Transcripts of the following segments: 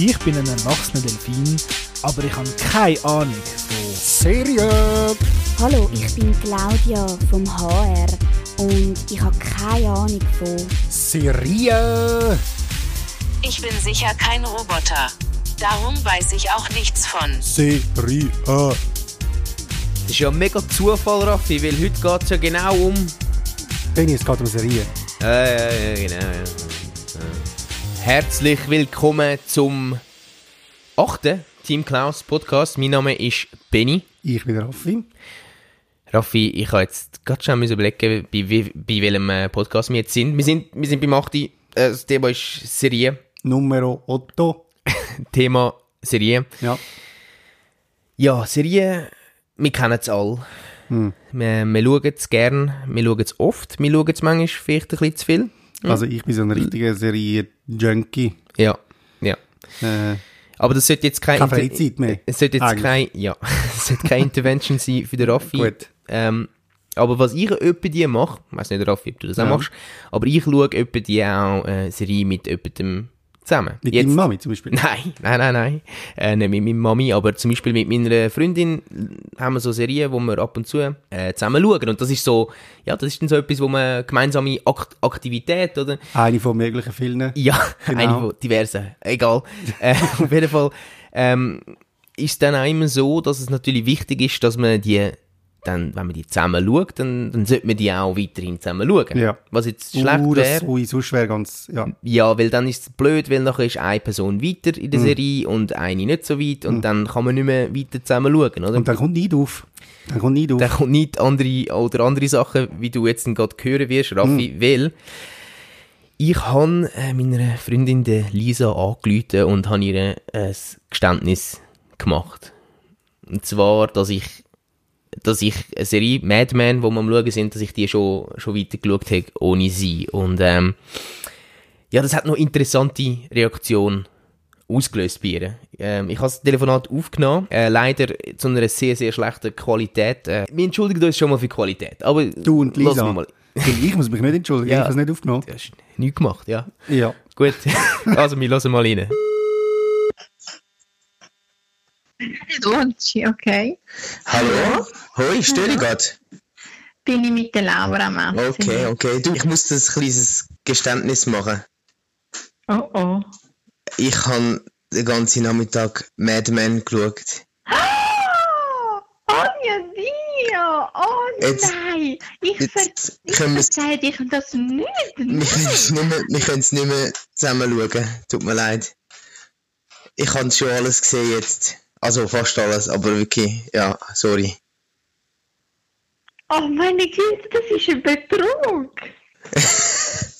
Ich bin ein erwachsener Delfin, aber ich habe keine Ahnung von Serien. Hallo, ich bin Claudia vom HR und ich habe keine Ahnung von Serien. Ich bin sicher kein Roboter. Darum weiß ich auch nichts von. Serien. Das ist ja mega Zufall, Raffi, weil heute geht es ja genau um. Benni, es geht um Serien. Äh, äh, genau, ja. Herzlich willkommen zum achten Team Klaus Podcast. Mein Name ist Benny. Ich bin Raffi. Raffi, ich habe jetzt gerade schon überlegen, bei, bei welchem äh, Podcast wir jetzt sind. Wir sind, wir sind beim 8. Äh, das Thema ist Serie. Numero 8. Thema Serie. Ja. Ja, Serien, wir kennen es alle. Hm. Wir, wir schauen es gern, wir schauen es oft, wir schauen es manchmal vielleicht ein bisschen zu viel. Also ich bin so ein richtiger Serie-Junkie. Ja, ja. Äh, Aber das sollte jetzt kein... Keine Freizeit mehr, Es sollte jetzt eigentlich. kein... Ja, es sollte keine Intervention sein für den Raffi. Gut. Ähm, aber was ich öppe die mache, ich weiss nicht, Raffi, ob du das auch Ja. machst, aber ich schaue öppe die auch äh, Serie mit jemandem zusammen. mit Jetzt- deiner Mami zum Beispiel. Nein, nein, nein, nein. Äh, nicht mit meiner Mami, aber zum Beispiel mit meiner Freundin haben wir so Serien, wo wir ab und zu äh, zusammen schauen. Und das ist so, ja, das ist dann so etwas, wo man gemeinsame Akt Aktivität, oder? Eine von möglichen Filmen. Ja, Genau. eine von diversen, egal. äh, auf jeden Fall ähm, ist es dann auch immer so, dass es natürlich wichtig ist, dass man die dann, wenn man die zusammen schaut, dann, dann sollte man die auch weiterhin zusammen schauen. Ja. Was jetzt schlecht uh, wäre. ui, sonst wäre ganz, ja. Ja, weil dann ist es blöd, weil nachher ist eine Person weiter in Mhm. der Serie und eine nicht so weit und dann kann man nicht mehr weiter zusammen schauen, oder? Und dann kommt nicht auf. Dann kommt nicht auf. dann kommt nicht andere oder andere Sachen, wie du jetzt gerade hören wirst, Raffi, Mhm. weil ich habe äh, meiner Freundin Lisa angerufen und habe ihr ein Geständnis gemacht. Und zwar, dass ich dass ich eine Serie Mad Men, wo wir am schauen sind, dass ich die schon, schon weitergeschaut habe, ohne sie. Und ähm, ja, das hat noch interessante Reaktion ausgelöst bei ihr. Ähm, ich habe das Telefonat aufgenommen, äh, leider zu einer sehr, sehr schlechten Qualität. Äh, wir entschuldigen uns schon mal für die Qualität, aber du und Lisa. Mal. Ich muss mich nicht entschuldigen, Ja. ich habe es nicht aufgenommen. Du hast nichts gemacht, ja. Ja. Gut, also wir lassen mal rein. Dolci, okay. Hallo? Hoi, störe ich gerade? Bin ich mit der Laura Mazzi. Okay, okay. Du, ich muss das kleines Geständnis machen. Oh oh. Ich habe den ganzen Nachmittag Mad Men geschaut. Oh, oh mio Dio! Oh Jetzt- nein! Ich, ver Jetzt ich können wir verzeih dich das nicht! mehr, wir können es nicht mehr zusammen schauen. Tut mir leid. Ich habe schon alles gesehen jetzt. Also fast alles, aber wirklich, ja, sorry. Oh meine Güte, das ist ein Betrug!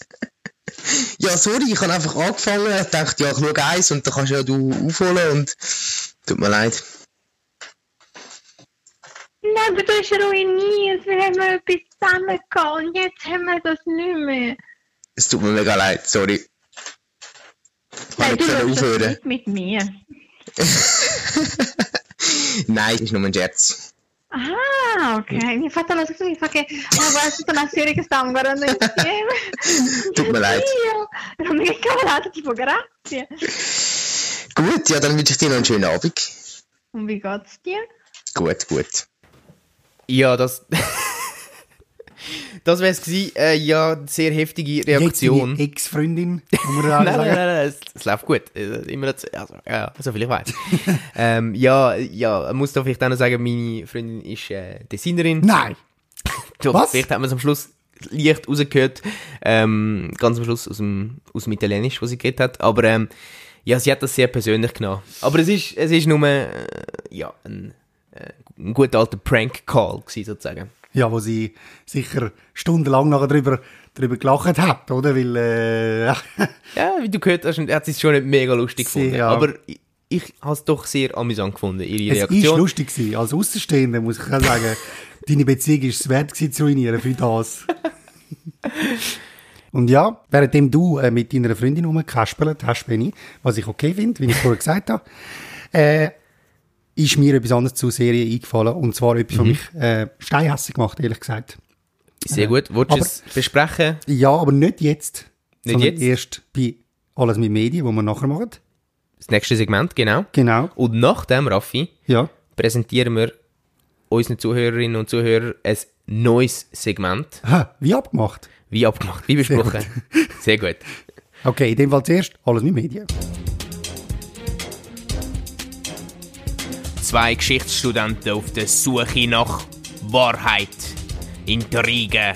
Ja, sorry, ich habe einfach angefangen. Ich dachte, ja, ich schaue eins und dann kannst ja du aufholen und tut mir leid. Nein, aber du hast ruiniert. Wir haben etwas zusammen gehabt und jetzt haben wir das nicht mehr. Es tut mir mega leid, sorry. Ich schaust das aufhören? nicht mit mir. Nein, ist nur ein Scherz. Ah, ok, mi ha fatto la scusa, mi fa che oh, guarda tutta una serie che stavamo guardando insieme. Tut mir leid. Dio, ero mega incavolata, tipo grazie. Gut, ja, dann wünsche ich dir noch einen schönen Abend. Und wie geht's dir? Gut, gut. Ja, das... das wäre es gewesen. Äh, ja, sehr heftige Reaktion. Ex-Freundin, man Nein, nein, nein, nein, es, es läuft gut. Immer zu- also, ja, so viel ich weiß. ähm, ja, ja, muss da vielleicht auch noch sagen, meine Freundin ist äh, Designerin. Nein! Doch, Was? vielleicht hat man es am Schluss leicht rausgehört, ähm, ganz am Schluss aus dem, aus dem Italienisch, was sie geredet hat. Aber ähm, ja, sie hat das sehr persönlich genommen. Aber es ist, es ist nur äh, ja, ein, äh, ein guter alter Prank-Call sozusagen. Ja, wo sie sicher stundenlang nachher drüber, drüber gelacht hat, oder? Weil, äh, Ja, wie du gehört hast, hat sie es schon nicht mega lustig gefunden. ja. Aber ich, ich habe es doch sehr amüsant gefunden, ihre es ist Reaktion. lustig gewesen. Als Außenstehender muss ich auch sagen, deine Beziehung ist es wert gewesen zu ruinieren für das. Und ja, währenddem du äh, mit deiner Freundin rumgekaspert hast, Benni, was ich okay finde, wie ich vorher gesagt habe, äh, ist mir etwas anderes zur Serie eingefallen. Und zwar etwas, was mich äh, steinhässig gemacht, ehrlich gesagt. Sehr gut. Wolltest du es besprechen? Ja, aber nicht jetzt. Nicht sondern jetzt? erst bei Alles mit Medien, wo wir nachher machen. Das nächste Segment, genau. Genau. Und nach dem, Raffi, Ja. präsentieren wir unseren Zuhörerinnen und Zuhörern ein neues Segment. Ha, wie abgemacht. Wie abgemacht, wie besprochen. Sehr gut. Okay, in dem Fall zuerst alles mit Medien. Zwei Geschichtsstudenten auf der Suche nach Wahrheit, Intrige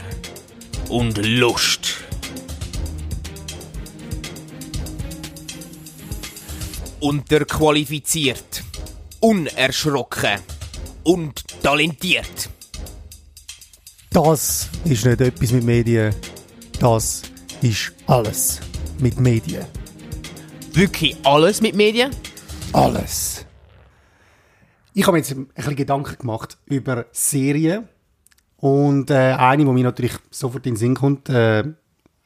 und Lust. Unterqualifiziert, unerschrocken und talentiert. Das ist nicht etwas mit Medien. Das ist alles mit Medien. Wirklich alles mit Medien? Alles. Ich habe mir jetzt ein bisschen Gedanken gemacht über Serien. Und äh, eine, die mir natürlich sofort in den Sinn kommt, äh,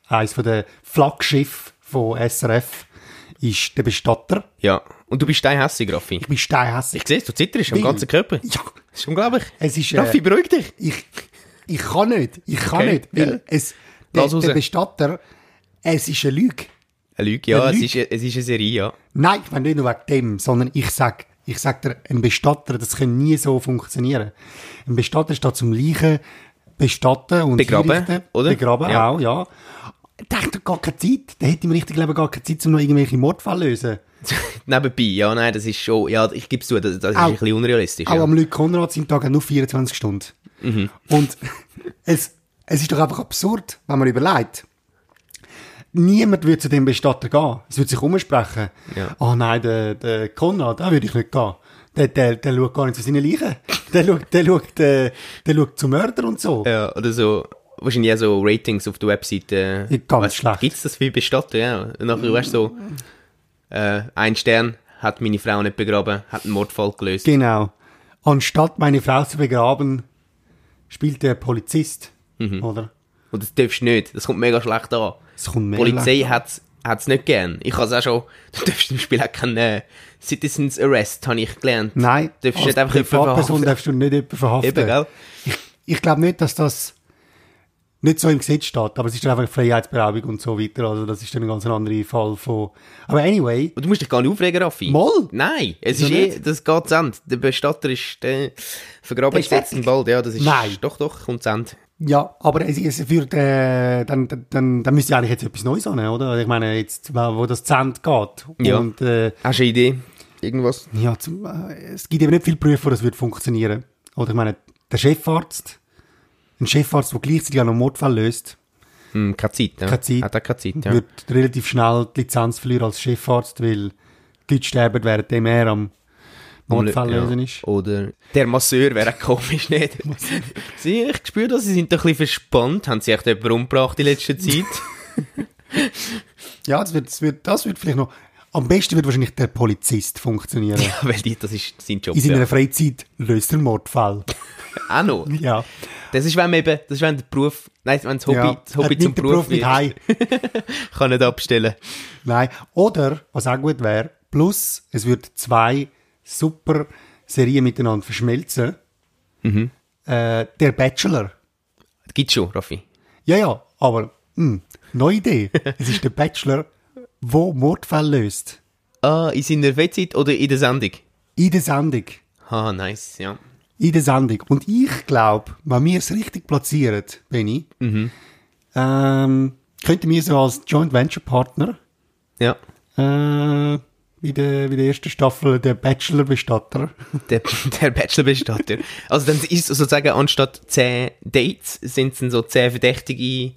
eines von den Flaggschiff von SRF, ist der Bestatter. Ja. Und du bist steinhässig, Raffi. Ich bin steinhässig. Ich sehe du zitterst am Weil- ganzen Körper. Ja, Das ist unglaublich. es ist... Äh, Raffi, beruhig dich. ich, ich kann nicht. Ich kann Okay, nicht. Weil ja. es, der, der Bestatter, es ist eine Lüge. Eine Lüge, ja, Eine es Lüge. ist, es ist eine Serie, ja. Nein, ich meine nicht nur wegen dem, sondern ich sag, ich sag dir, ein Bestatter, das kann nie so funktionieren. Ein Bestatter steht zum Leichen bestatten und Begraben, einrichten. oder? Begraben Ja. auch, ja. Der hat doch gar keine Zeit. Der hätte im richtigen Leben gar keine Zeit, um noch irgendwelche Mordfälle zu lösen. Nebenbei, ja, nein, das ist schon, ja, ich gebe es zu, das, das ist Auch- ein bisschen unrealistisch. Auch Ja. am Luc Konrad sind Tag nur 24 Stunden. Mhm. Und es, es ist doch einfach absurd, wenn man überlegt. Niemand würde zu dem Bestatter gehen. Es würde sich umsprechen. Ja. Ah nein, der, der Konrad, da würde ich nicht gehen. Der, der, der schaut gar nicht zu seinen Leichen. Der schaut, der schaut, äh, der schaut zu Mörder und so. ja, oder so, wahrscheinlich auch so Ratings auf der Webseite. Ja, ganz schlecht. Gibt es das für Bestatter, ja. Und nachher, weißt du, so, äh, ein Stern hat meine Frau nicht begraben, hat einen Mordfall gelöst. Genau. Anstatt meine Frau zu begraben, spielt der Polizist. Mhm. Oder? Und das darfst du nicht, das kommt mega schlecht an. Die Polizei hat es nicht gern. Ich habe es auch schon, du darfst im Spiel auch keinen äh, Citizens Arrest, habe ich gelernt. Nein, Du darfst als nicht einfach jemanden Privatperson darfst du nicht jemanden verhaften. Eben, gell? Ich glaube nicht, dass das nicht so im Gesetz steht, aber es ist dann einfach Freiheitsberaubung und so weiter. Also das ist dann ein ganz anderer Fall von... Aber anyway, Und du musst dich gar nicht aufregen, Raffi. Moll? Nein, es ist eh, das geht zu Ende. Der Bestatter ist, der vergraben ist jetzt fertig. bald, ja, das ist, Nein. doch, doch, kommt zu Ende. Ja, aber es, es wird, äh, dann, dann, dann, dann müsste ja eigentlich jetzt etwas Neues an, oder? Ich meine, jetzt, wo das zu Ende geht. Ja. Und, äh, Hast du eine Idee? Irgendwas? ja, zum, äh, es gibt eben nicht viele Berufe, wo das wird funktionieren. Oder ich meine, der Chefarzt, ein Chefarzt, der gleichzeitig auch noch einen Mordfall löst, Hm, keine Zeit, ja. Keine Zeit. Hat auch keine Zeit, ja. wird relativ schnell die Lizenz verlieren als Chefarzt, weil die Leute sterben, während er am Mordfall Ja. lösen ist. Oder der Masseur wäre komisch, nicht? sie, ich spüre das, sie sind doch ein bisschen verspannt. Haben sie echt jemanden umgebracht in letzter Zeit? Ja, das wird, das wird, das wird vielleicht noch, am besten wird wahrscheinlich der Polizist funktionieren. ja, weil die, das ist sein Job. In seiner Ja. Freizeit löst er Mordfall. Auch noch. Ja. Das ist, wenn man eben, das ist, wenn der Beruf, nein, wenn das Hobby, ja. das Hobby zum Beruf mit wird, kann nicht abstellen. Nein. Oder, was auch gut wäre, plus, es wird zwei super Serien miteinander verschmelzen. Mhm. Äh, der Bachelor. Gibt's schon, Raffi. Ja, ja, aber, mh, neue Idee. es ist der Bachelor, wo Mordfälle löst. Ah, in seiner Freizeit oder in der Sendung? In der Sendung. Ah, nice, ja. in der Sendung. Und ich glaube, wenn wir es richtig platzieren, Benny, Mhm. ähm, könnten wir so als Joint Venture Partner Ja. äh, wie, der, wie der ersten Staffel der Bachelor-Bestatter. Der, der Bachelor-Bestatter. Also dann ist sozusagen anstatt 10 Dates, sind es dann so 10 Verdächtige,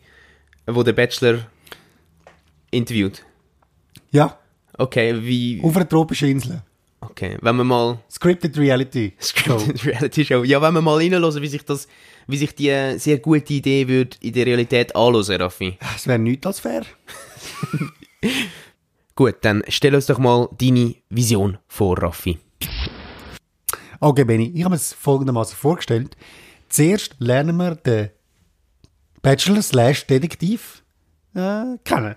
wo der Bachelor interviewt. Ja, Okay, wie... auf einer tropischen Insel. Okay, wenn wir mal... Scripted Reality. Scripted Reality Show. Ja, wenn wir mal reinhören, wie sich das, wie sich die äh, sehr gute Idee würde in der Realität anhören, Raffi. Es wäre nichts als fair. Gut, dann stell uns doch mal deine Vision vor, Raffi. Okay, Benny, ich habe es folgendermaßen vorgestellt. Zuerst lernen wir den Bachelor slash Detektiv äh, kennen.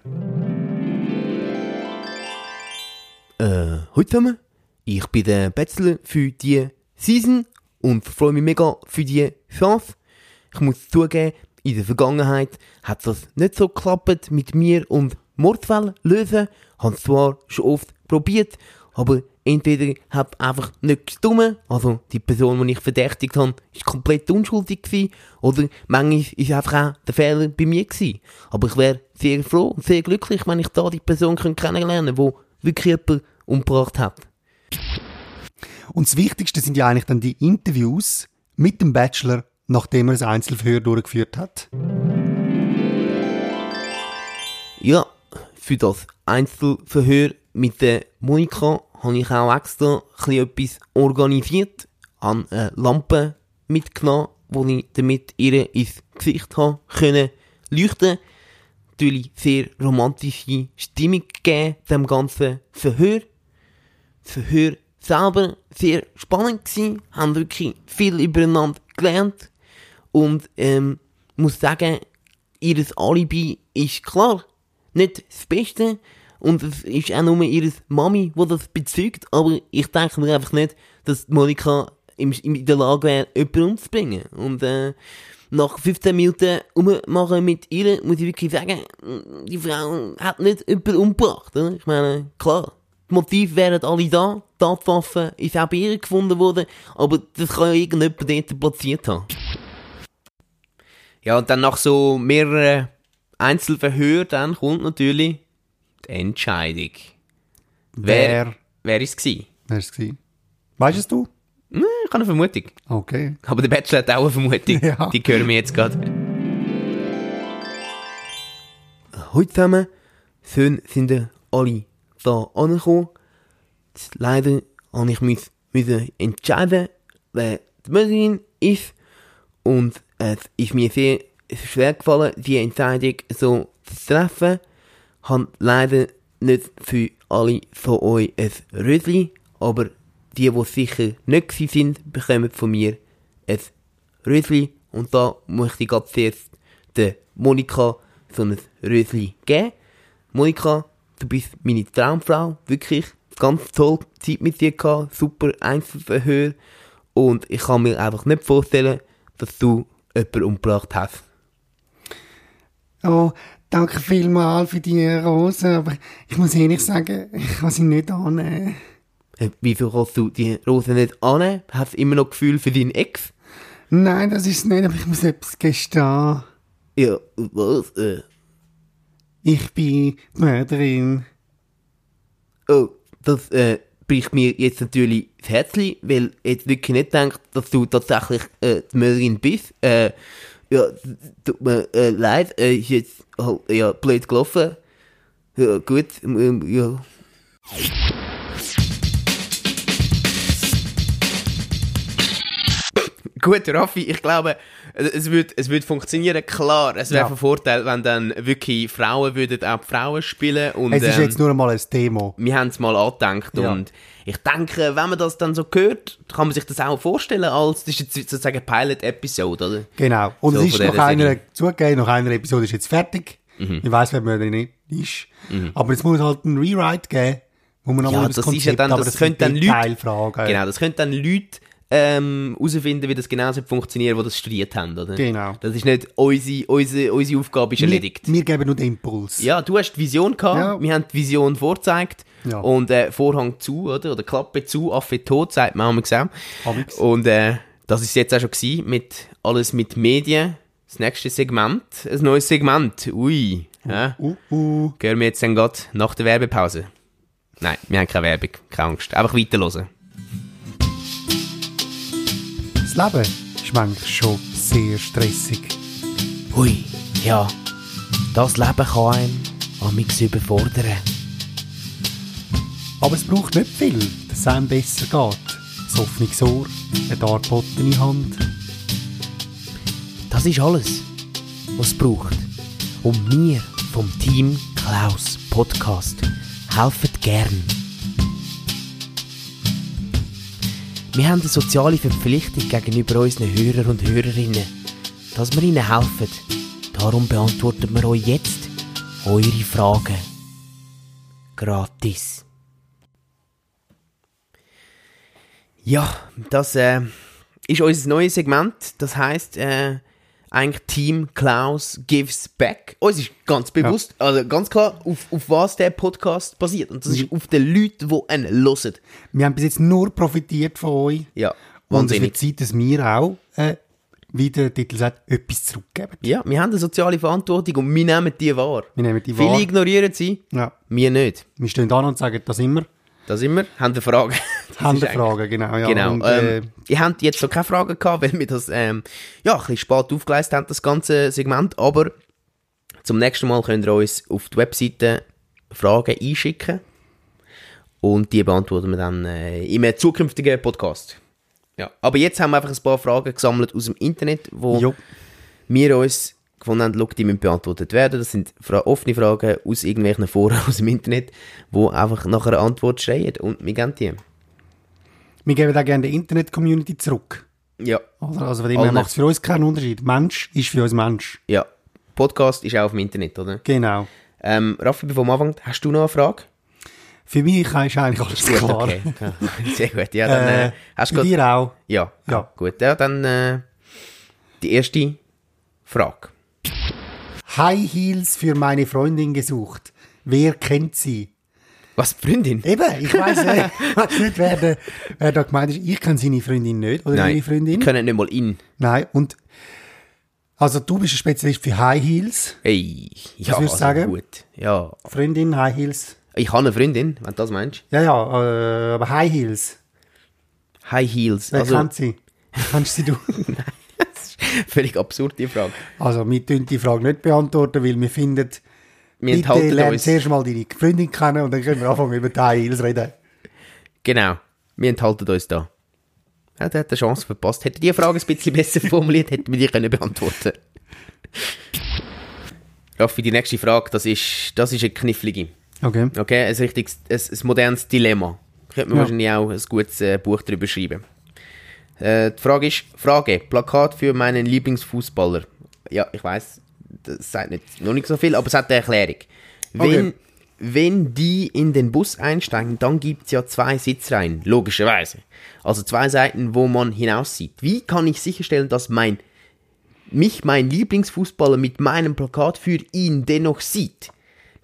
Äh, hallo zusammen. Ich bin der Bachelor für die Season und freue mich mega für die Chance. Ich muss zugeben, in der Vergangenheit hat das nicht so geklappt mit mir und Mordfälle lösen. Habe es zwar schon oft probiert, aber entweder habe einfach nicht gestummen, also die Person, die ich verdächtigt habe, ist komplett unschuldig gewesen, oder manchmal ist einfach auch der Fehler bei mir gewesen. Aber ich wäre sehr froh und sehr glücklich, wenn ich da die Person kennenlernen könnte, die wirklich jemanden umgebracht hat. Und das Wichtigste sind ja eigentlich dann die Interviews mit dem Bachelor, nachdem er das Einzelverhör durchgeführt hat. Ja, für das Einzelverhör mit der Monika habe ich auch extra etwas organisiert, habe eine Lampe mitgenommen, wo ich damit ihr ins Gesicht habe können leuchten. Natürlich sehr romantische Stimmung gegeben, dem ganzen Verhör. Das Verhör selber sehr spannend gewesen, haben wirklich viel übereinander gelernt und ähm, muss sagen, ihr Alibi ist klar nicht das Beste und es ist auch nur ihre Mami, die das bezeugt, aber ich denke mir einfach nicht, dass Monika in der Lage wäre, jemanden umzubringen. Und äh, nach 15 Minuten ummachen mit ihr, muss ich wirklich sagen, die Frau hat nicht jemanden umgebracht. Oder? Ich meine, klar, die Motive wären alle da, die Tatwaffe ist auch bei ihr gefunden worden, aber das kann ja irgendjemand dort platziert haben. Ja, und dann nach so mehreren Einzelverhör, dann kommt natürlich die Entscheidung. Wer, wer ist es gewesen? Wer ist es gewesen? Weißt es du? Hm, Ich habe eine Vermutung. Okay. Aber der Bachelor hat auch eine Vermutung. Ja. Die hören wir jetzt gerade. Heute zusammen sind, sind alle da angekommen. Leider habe ich mich müssen entscheiden, wer die Mörderin ist. Und es ist mir sehr schwer gefallen, die Entscheidung so zu treffen. Habe leider nicht für alle von euch ein Rösli, aber die, die sicher nicht sind, bekommen von mir ein Rösli. Und da möchte ich gerade zuerst der Monika so ein Rösli geben. Monika, du bist meine Traumfrau, wirklich ganz toll Zeit mit dir gehabt, super Einzelverhör. Und ich kann mir einfach nicht vorstellen, dass du jemanden umgebracht hast. Oh, danke vielmals für die Rose, aber ich muss ehrlich sagen, ich kann sie nicht annehmen. Äh, Wieso kannst du die Rose nicht annehmen? Hast du immer noch Gefühl für deinen Ex? Nein, das ist es nicht, aber ich muss etwas gestehen. Ja, was? Äh, Ich bin die Mörderin. oh, das äh, bricht mir jetzt natürlich das Herzli, weil ich jetzt wirklich nicht denke, dass du tatsächlich äh, die Mörderin bist. Äh, ja, tut mir äh, leid, äh, ist jetzt halt, ja, blöd gelaufen. Ja, gut, ja. Gut, Raffi, ich glaube, es wird, es wird funktionieren, klar. Es wäre Ja. von Vorteil, wenn dann wirklich Frauen würden auch Frauen spielen und Es ist ähm, jetzt nur einmal ein Thema. wir haben es mal angedenkt Ja. und ich denke, wenn man das dann so hört, kann man sich das auch vorstellen als, das ist jetzt sozusagen Pilot-Episode, oder? Genau. Und So, es ist nach einer, zugegeben, nach einer Episode ist jetzt fertig. Mhm. Ich weiss, wer Mörderin nicht ist. Aber es muss halt einen Rewrite geben, wo man nochmal Ja, das das Konzept, ist ja dann, aber das, das könnte dann Leute, genau, das könnte dann Leute ähm, herausfinden, wie das genau funktioniert, die das studiert haben, oder? Genau. Das ist nicht unsere, unsere, unsere Aufgabe ist erledigt. Wir, wir geben nur den Impuls. Ja, du hast die Vision gehabt, Ja. wir haben die Vision vorgezeigt Ja. und äh, Vorhang zu, oder? Oder Klappe zu, Affe tot, sagt man auch. Amix. Und äh, das ist jetzt auch schon gewesen, mit alles mit Medien. Das nächste Segment, ein neues Segment. Ui, ja. Uh, uh. Hören wir jetzt dann gerade nach der Werbepause. Nein, wir haben keine Werbung, keine Angst. Einfach weiterhören. Das Leben ist manchmal schon sehr stressig. Hui, ja. Das Leben kann einem amix überfordern. Aber es braucht nicht viel, dass es einem besser geht. Ein offenes Ohr, eine darbotene Hand. Das ist alles, was es braucht. Und wir vom Team Klaus Podcast helfen gern. Wir haben eine soziale Verpflichtung gegenüber unseren Hörern und Hörerinnen, dass wir ihnen helfen. Darum beantworten wir euch jetzt eure Fragen. Gratis. Ja, das äh, ist unser neues Segment. Das heißt, äh, eigentlich Team Klaus gives back. Uns ist ganz bewusst, also ganz klar, auf, auf was der Podcast basiert. Und das ist auf den Leuten, die einen hören. Wir haben bis jetzt nur profitiert von euch. Ja, Und es wird wahnsinnig. Zeit, dass wir auch, äh, wie der Titel sagt, etwas zurückgeben. Ja, wir haben eine soziale Verantwortung und wir nehmen die wahr. Wir nehmen die Viele wahr. ignorieren sie, Ja. wir nicht. Wir stehen da und sagen das immer. Da sind wir, haben eine Frage. Das Haben ist wir eigentlich- Fragen, genau. Ja. Genau. Und, äh, ähm, ihr habt jetzt noch keine Fragen gehabt, weil wir das ähm, ja, ein bisschen spät aufgeleistet haben, das ganze Segment. Aber zum nächsten Mal könnt ihr uns auf die Webseite Fragen einschicken. Und die beantworten wir dann äh, in einem zukünftigen Podcast. Ja. Aber jetzt haben wir einfach ein paar Fragen gesammelt aus dem Internet, wo jo. wir uns gefunden haben, die müssen beantwortet werden. Das sind fra offene Fragen aus irgendwelchen Foren aus dem Internet, wo einfach nach einer Antwort schreien. Und wir geben die. Wir geben auch gerne der Internet-Community zurück. Ja. Oder? Also von dem her macht es für uns keinen Unterschied. Mensch ist für uns Mensch. Ja, Podcast ist auch auf dem Internet, oder? Genau. Ähm, Raffi, bevor wir anfangen, hast du noch eine Frage? Für mich ist eigentlich alles klar. okay. Sehr gut. Ja, dann äh, Äh, hast du dir auch. Ja, Ja. ja. Gut, ja, dann äh, die erste Frage. High Heels für meine Freundin gesucht. Wer kennt sie? Was, Freundin? Eben, ich weiss nicht, ich nicht wer, der, wer da gemeint ist. Ich kenne seine Freundin nicht, oder Nein, ihre Freundin. wir können nicht mal in. Nein, und also du bist ein Spezialist für High Heels. Hey, ja, du sagen? gut. Ja, Freundin, High Heels. ich habe eine Freundin, wenn du das meinst. Ja, ja, äh, aber High Heels. High Heels. Wer Also, kennt sie? Kennst sie du? das ist völlig absurd, die Frage. Also, wir tun die Frage nicht beantworten, weil wir finden, Wir bitte enthalten uns. zuerst mal deine Freundin kennen und dann können wir anfangen über die High Heels reden. Genau, wir enthalten uns da. Ja, der hat eine Chance verpasst. Hätte die Frage ein bisschen besser formuliert, hätten wir die können beantworten Raffi, die nächste Frage, das ist, das ist eine knifflige. Okay. Okay, ein richtiges, ein, ein modernes Dilemma. Könnte man Ja. wahrscheinlich auch ein gutes äh, Buch darüber schreiben. Äh, die Frage ist, Frage, Plakat für meinen Lieblingsfußballer. Ja, ich weiß, das sagt nicht, noch nicht so viel, aber es hat eine Erklärung. Wenn, Okay. wenn die in den Bus einsteigen, dann gibt es ja zwei Sitzreihen, logischerweise. Also zwei Seiten, wo man hinaussieht. Wie kann ich sicherstellen, dass mein, mich mein Lieblingsfußballer mit meinem Plakat für ihn dennoch sieht?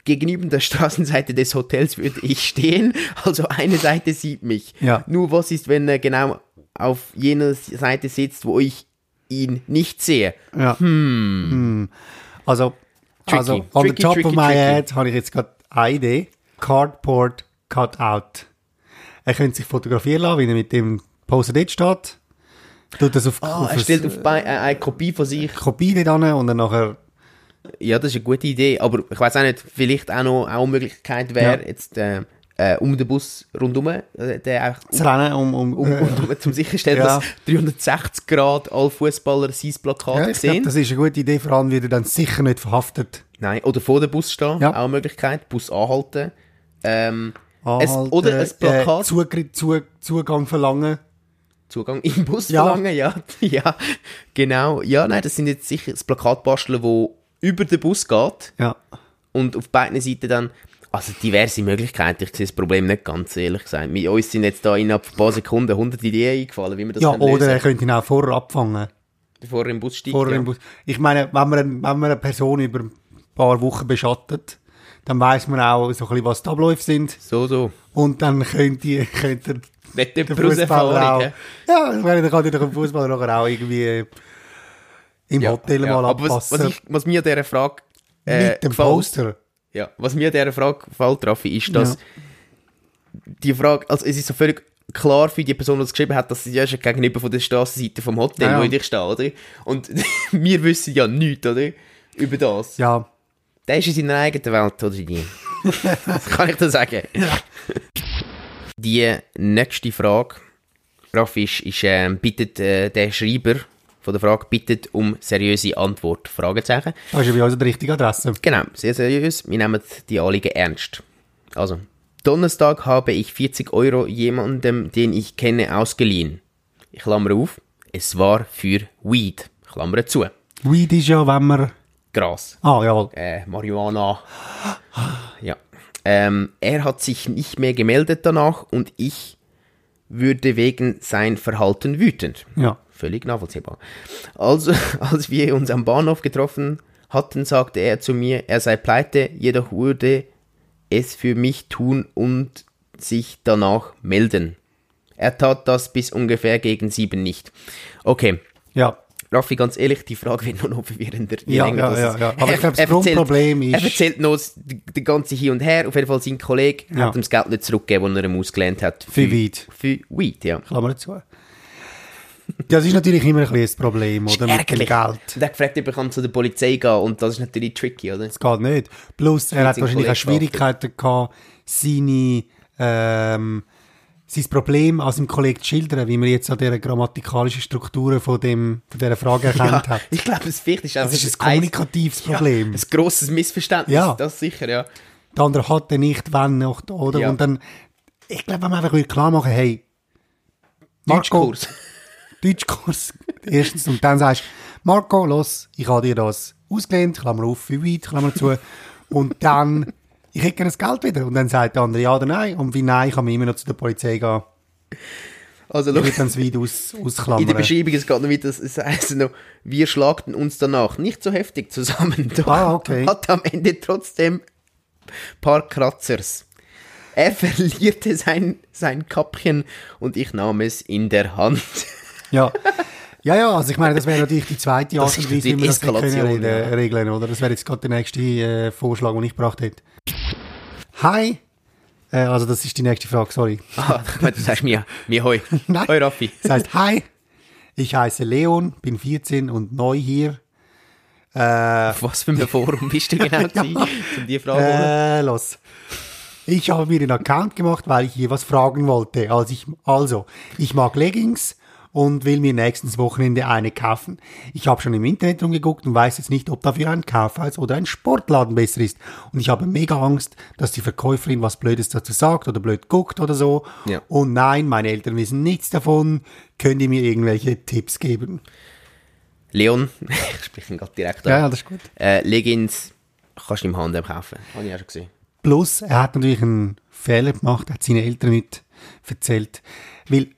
Gegenüber der Straßenseite des Hotels würde ich stehen, also eine Seite sieht mich. Ja. Nur was ist, wenn er genau auf jener Seite sitzt, wo ich ihn nicht sehe? Ja. Hm. Also, Tricky. also on Tricky, the top tricky, of my head habe ich jetzt gerade eine Idee. Cardboard Cutout. Er könnte sich fotografieren lassen, wie er mit dem Poster dort steht. Tut das auf, Ah, auf er stellt ein- auf bei, äh, eine Kopie von sich. Kopie dort an und dann nachher Ja, das ist eine gute Idee, aber ich weiß auch nicht, vielleicht auch noch eine Möglichkeit wäre, Ja. jetzt äh, äh, um den Bus rundum, äh, der das Rennen um, um, um, um, um zum sicherstellen, Ja. dass 360 Grad alle Fußballer sein Plakat ja, sehen. glaube, das ist eine gute Idee, vor allem wird er dann sicher nicht verhaftet. Nein, oder vor dem Bus stehen, Ja. auch eine Möglichkeit, Bus anhalten. Ähm, Anhalten, es, oder ein Plakat, Äh, Zugriff, zu, Zugang verlangen. Zugang im Bus Ja. verlangen, ja, ja, genau. Ja, nein, das sind jetzt sicher das Plakat basteln, wo über den Bus geht Ja. und auf beiden Seiten dann, also diverse Möglichkeiten, ich sehe das Problem nicht ganz, ehrlich gesagt. Mit uns sind jetzt da innerhalb von ein paar Sekunden 100 Ideen eingefallen, wie wir das Ja, oder er lösen, könnte ihn auch vorher abfangen. bevor er im Bus steigt. Vorher ja. im Bus. Ich meine, wenn man, wenn man eine Person über ein paar Wochen beschattet, dann weiß man auch so ein bisschen, was die Abläufe sind. So, so. Und dann könnte, könnte Nicht der der Fußballer auch. Ja, ich meine, dann kann der Fußballer nachher auch irgendwie im Hotel mal aber was, abpassen. was, ich, was mir an dieser Frage äh, mit dem gefällt- Poster. Ja, was mir an dieser Frage gefällt, Raffi, ist, dass die Frage, also es ist so völlig klar für die Person, die es geschrieben hat, dass sie ja schon gegenüber von der Straßenseite vom Hotel, Ja, ja. wo ich stehe, oder? Und wir wissen ja nichts, oder? Über das. Ja, Der ist in seiner eigenen Welt, oder die? kann ich dir sagen. Die nächste Frage, Raffi, ist, ist ähm, bittet äh, der Schreiber von der Frage bittet um seriöse Antwort. Fragezeichen. das ist ja bei uns die richtige Adresse. Genau, sehr seriös. Wir nehmen die Anliegen ernst. Also, Donnerstag habe ich 40 Euro jemandem, den ich kenne, ausgeliehen. Ich klammere auf. Es war für Weed. Klammer zu. Weed ist ja, wenn man... Gras. Ah, jawohl. Äh, Marihuana. Ja. Ähm, er hat sich nicht mehr gemeldet danach und ich würde wegen sein Verhalten wütend. Ja. Völlig nachvollziehbar. Also, als wir uns am Bahnhof getroffen hatten, sagte er zu mir, er sei pleite, jedoch würde es für mich tun und sich danach melden. Er tat das bis ungefähr gegen sieben nicht. Okay, Ja. Raffi, ganz ehrlich, die Frage wird nur noch verwirrender. Ja, länger ja, ja, ja. Aber ich glaube, das Grundproblem ist- Er erzählt noch das- die, ganze Hin und Her. Auf jeden Fall sein Kollege Ja. hat ihm das Geld nicht zurückgegeben, das er ihm ausgelehnt hat. Für Weed. Für Weed, ja. Klammer dazu. Das ist natürlich immer ein bisschen das Problem, oder? Mit dem. Geld. Und er hat gefragt, ob er kann zu der Polizei gehen und das ist natürlich tricky, oder? Das geht nicht. Plus, er hat wahrscheinlich auch Schwierigkeiten gehabt, seine, ähm, sein Problem an seinem Kollegen zu schildern, wie man jetzt an dieser grammatikalischen Struktur von, dem, von dieser Frage erkannt hat. ich glaube, das vielleicht ist Das einfach ist ein kommunikatives Problem. ein grosses Missverständnis, Ja. das sicher, ja. Der andere hat den nicht, wenn noch, oder? Ja. Und dann, ich glaube, wenn man einfach klar machen, hey, Marco, Deutschkurs. Erstens, und dann sagst Marco, los, ich habe dir das ausgelehnt, Klammer auf, für weit, Klammer zu, und dann, ich hätte gerne das Geld wieder. Und dann sagt der andere ja oder nein, und wie nein, kann man immer noch zu der Polizei gehen. Also, Ich dann das Weid aus, in der ausklammern. Beschreibung, es geht noch weiter, es heisst noch, wir schlagten uns danach nicht so heftig zusammen. Doch Ah, okay. Hat am Ende trotzdem paar Kratzers. Er verlierte sein, sein Kappchen und ich nahm es in der Hand. Ja. Ja, ja, also ich meine, das wäre natürlich die zweite Art und Weise, wie wir das können ja. regeln, oder? Das wäre jetzt gerade der nächste äh, Vorschlag, den ich gebracht hätte. Hi. Äh, also das ist die nächste Frage, sorry. Ah, du sagst mir, mir hoi. Nein. Hoi Raffi. Das heißt, hi, ich heiße Leon, bin 14 und neu hier. Äh, Auf was für ein Forum bist du genau Ja. um die Frage äh, los. Ich habe mir den Account gemacht, weil ich hier was fragen wollte. Also ich, also, ich mag Leggings und will mir nächstes Wochenende eine kaufen. Ich habe schon im Internet rumgeguckt und weiß jetzt nicht, ob dafür ein Kaufhaus oder ein Sportladen besser ist. Und ich habe mega Angst, dass die Verkäuferin was Blödes dazu sagt oder blöd guckt oder so. Ja. Und nein, meine Eltern wissen nichts davon. Könnt ihr mir irgendwelche Tipps geben? Leon, ich spreche ihn gerade direkt an. Ja, das ist gut. Äh, Leggings kannst du im Handel kaufen. Habe ich auch schon gesehen. Plus, er hat natürlich einen Fehler gemacht, er hat seinen Eltern nicht erzählt. Weil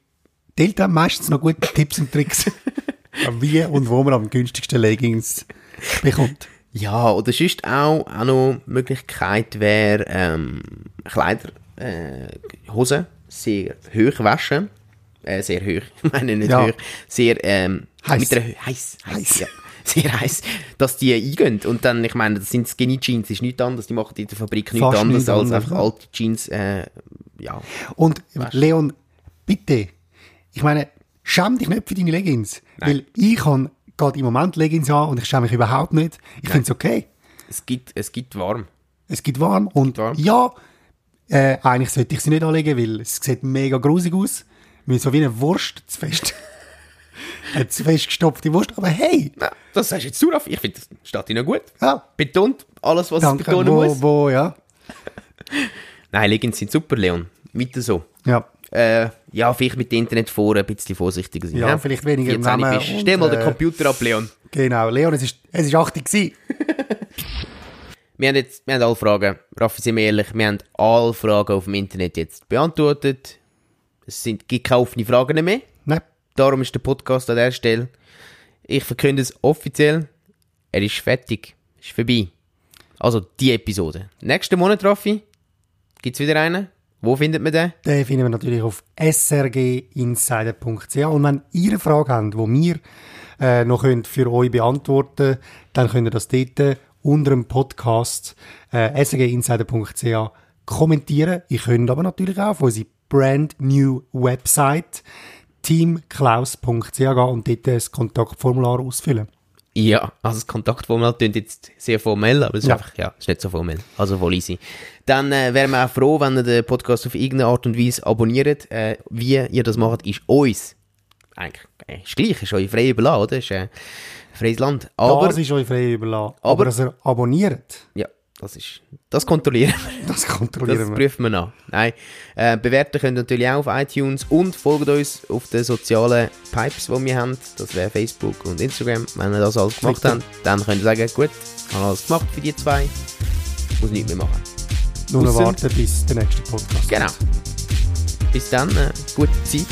die Eltern haben meistens noch gute Tipps und Tricks, wie und wo man am günstigsten Leggings bekommt. Ja, oder sonst auch, auch noch eine Möglichkeit wäre, ähm, Kleider, äh, Hosen sehr hoch waschen. Äh, sehr hoch, ich meine nicht Ja. hoch. Sehr, ähm, Heiß. mit einer Hö- heiß, ja. Sehr heiß, dass die eingehen. Und dann, ich meine, das sind Skinny Jeans, das ist nichts anderes, die machen in der Fabrik nichts anderes nichts als einfach alte Jeans, äh, ja. Und Leon, bitte, ich meine, schäm dich nicht für deine Leggings. Weil ich habe gerade im Moment Leggings an und ich schäme mich überhaupt nicht. Ich finde es okay. Es gibt, es gibt warm. Es gibt warm und warm. ja, äh, eigentlich sollte ich sie nicht anlegen, weil es sieht mega grusig aus. Wie so wie eine Wurst zu fest. eine zu fest gestopfte Wurst. Aber hey, Ja, das sagst du jetzt zu, Raffi. Ich finde, das steht ihnen gut. ja, Betont alles, was es danke. betonen Wo, muss. wo, ja. Nein, Leggings sind super, Leon. Weiter so. Ja, Äh, ja, vielleicht mit dem Internet vor ein bisschen vorsichtiger sein. Ja, hä? vielleicht weniger 14 Namen bist. und, Stell mal den äh, Computer ab, Leon. genau. Leon, es ist, es ist 80 gewesen. Wir haben jetzt, wir haben alle Fragen. Raffi, sind wir ehrlich, wir haben alle Fragen auf dem Internet jetzt beantwortet. Es sind, gibt keine offenen Fragen mehr. Nein. Darum ist der Podcast an der Stelle. Ich verkünde es offiziell. Er ist fertig. Ist vorbei. Also, die Episode. Nächsten Monat, Raffi, gibt's wieder einen. Wo findet man den? Den finden wir natürlich auf srginsider.ch. Und wenn ihr eine Frage habt, die wir äh, noch könnt für euch beantworten dann könnt ihr das dort unter dem Podcast äh, srginsider.ch kommentieren. Ihr könnt aber natürlich auch auf unsere brand new Website teamklaus.ch gehen und dort das Kontaktformular ausfüllen. Ja, also das Kontaktformular klingt jetzt sehr formell, aber es ist Ja. einfach, ja, ist nicht so formell. Also voll easy. Dann äh, wären wir auch froh, wenn ihr den Podcast auf irgendeine Art und Weise abonniert. Äh, wie ihr das macht, ist uns eigentlich äh, ist gleich, ist euch frei überlassen, oder? Ist äh, freies Land. Aber, das ist euch frei überlassen. aber- Aber, dass ihr abonniert, ja, das ist, das kontrollieren wir. das Das kontrollieren wir. prüfen wir nach. Nein. Äh, bewerten könnt ihr natürlich auch auf iTunes und folgt uns auf den sozialen Pipes, die wir haben. Das wäre Facebook und Instagram. Wenn ihr das alles gemacht habt, dann könnt ihr sagen, gut, ich habe alles gemacht für die zwei. Muss nichts mehr machen. Nur noch warten, bis der nächste Podcast Genau. Bis dann, äh, gute Zeit.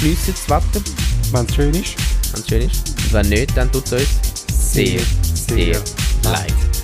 Geniessen das Wetter. wenn es schön ist. wenn es schön ist. Und wenn nicht, dann tut es uns sehr, sehr leid.